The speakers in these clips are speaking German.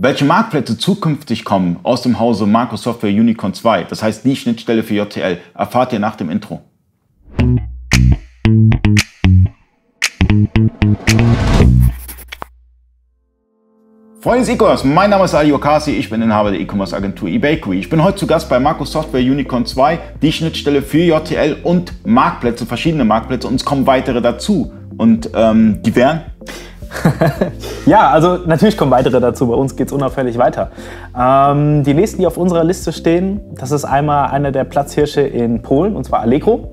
Welche Marktplätze zukünftig kommen aus dem Hause Marco Software Unicorn 2, das heißt die Schnittstelle für JTL, erfahrt ihr nach dem Intro. Freunde des E-Commerce, mein Name ist Ali Okasi, ich bin Inhaber der E-Commerce Agentur eBakery. Ich bin heute zu Gast bei Marco Software Unicorn 2, die Schnittstelle für JTL und Marktplätze, verschiedene Marktplätze und es kommen weitere dazu. Und ähm, die wären ja, also natürlich kommen weitere dazu. Bei uns geht es unauffällig weiter. Ähm, die nächsten, die auf unserer Liste stehen, das ist einmal einer der Platzhirsche in Polen, und zwar Allegro.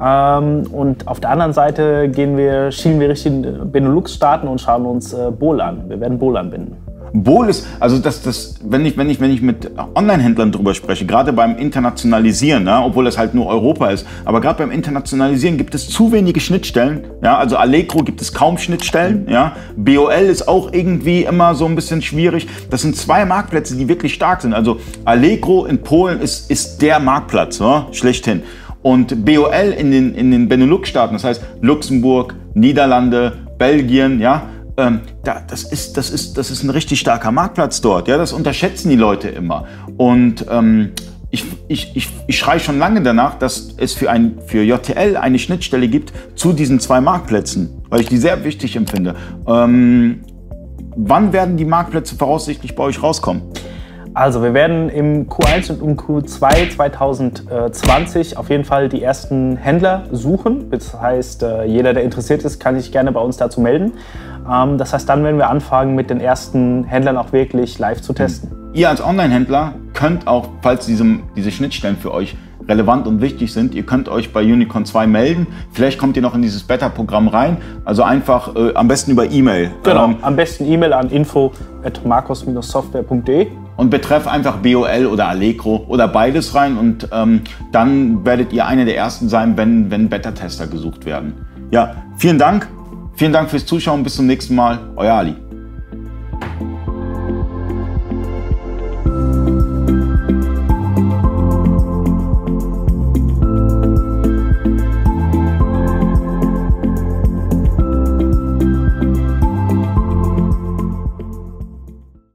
Ähm, und auf der anderen Seite gehen wir, schielen wir Richtung Benelux-Staaten und schauen uns äh, Bol an. Wir werden Bol anbinden. Bol ist, also das, das, wenn ich, wenn ich, wenn ich mit Online-Händlern drüber spreche, gerade beim Internationalisieren, ja, obwohl es halt nur Europa ist, aber gerade beim Internationalisieren gibt es zu wenige Schnittstellen. Ja, also Allegro gibt es kaum Schnittstellen. Ja, BOL ist auch irgendwie immer so ein bisschen schwierig. Das sind zwei Marktplätze, die wirklich stark sind. Also Allegro in Polen ist, ist der Marktplatz, ja, schlechthin. Und BOL in den, in den Benelux-Staaten, das heißt Luxemburg, Niederlande, Belgien, ja, ähm, da, das, ist, das, ist, das ist ein richtig starker Marktplatz dort. Ja, das unterschätzen die Leute immer. Und ähm, ich, ich, ich, ich schreie schon lange danach, dass es für, ein, für JTL eine Schnittstelle gibt zu diesen zwei Marktplätzen, weil ich die sehr wichtig empfinde. Ähm, wann werden die Marktplätze voraussichtlich bei euch rauskommen? Also wir werden im Q1 und im Q2 2020 auf jeden Fall die ersten Händler suchen. Das heißt, äh, jeder, der interessiert ist, kann sich gerne bei uns dazu melden. Ähm, das heißt, dann werden wir anfangen, mit den ersten Händlern auch wirklich live zu testen. Ihr als Online-Händler könnt auch, falls diese, diese Schnittstellen für euch relevant und wichtig sind. Ihr könnt euch bei Unicorn 2 melden. Vielleicht kommt ihr noch in dieses Beta-Programm rein. Also einfach äh, am besten über E-Mail. Genau, ähm, am besten E-Mail an info.marcos-software.de und betreff einfach BOL oder Allegro oder beides rein und ähm, dann werdet ihr einer der ersten sein, wenn, wenn Beta-Tester gesucht werden. Ja, vielen Dank. Vielen Dank fürs Zuschauen. Bis zum nächsten Mal. Euer Ali.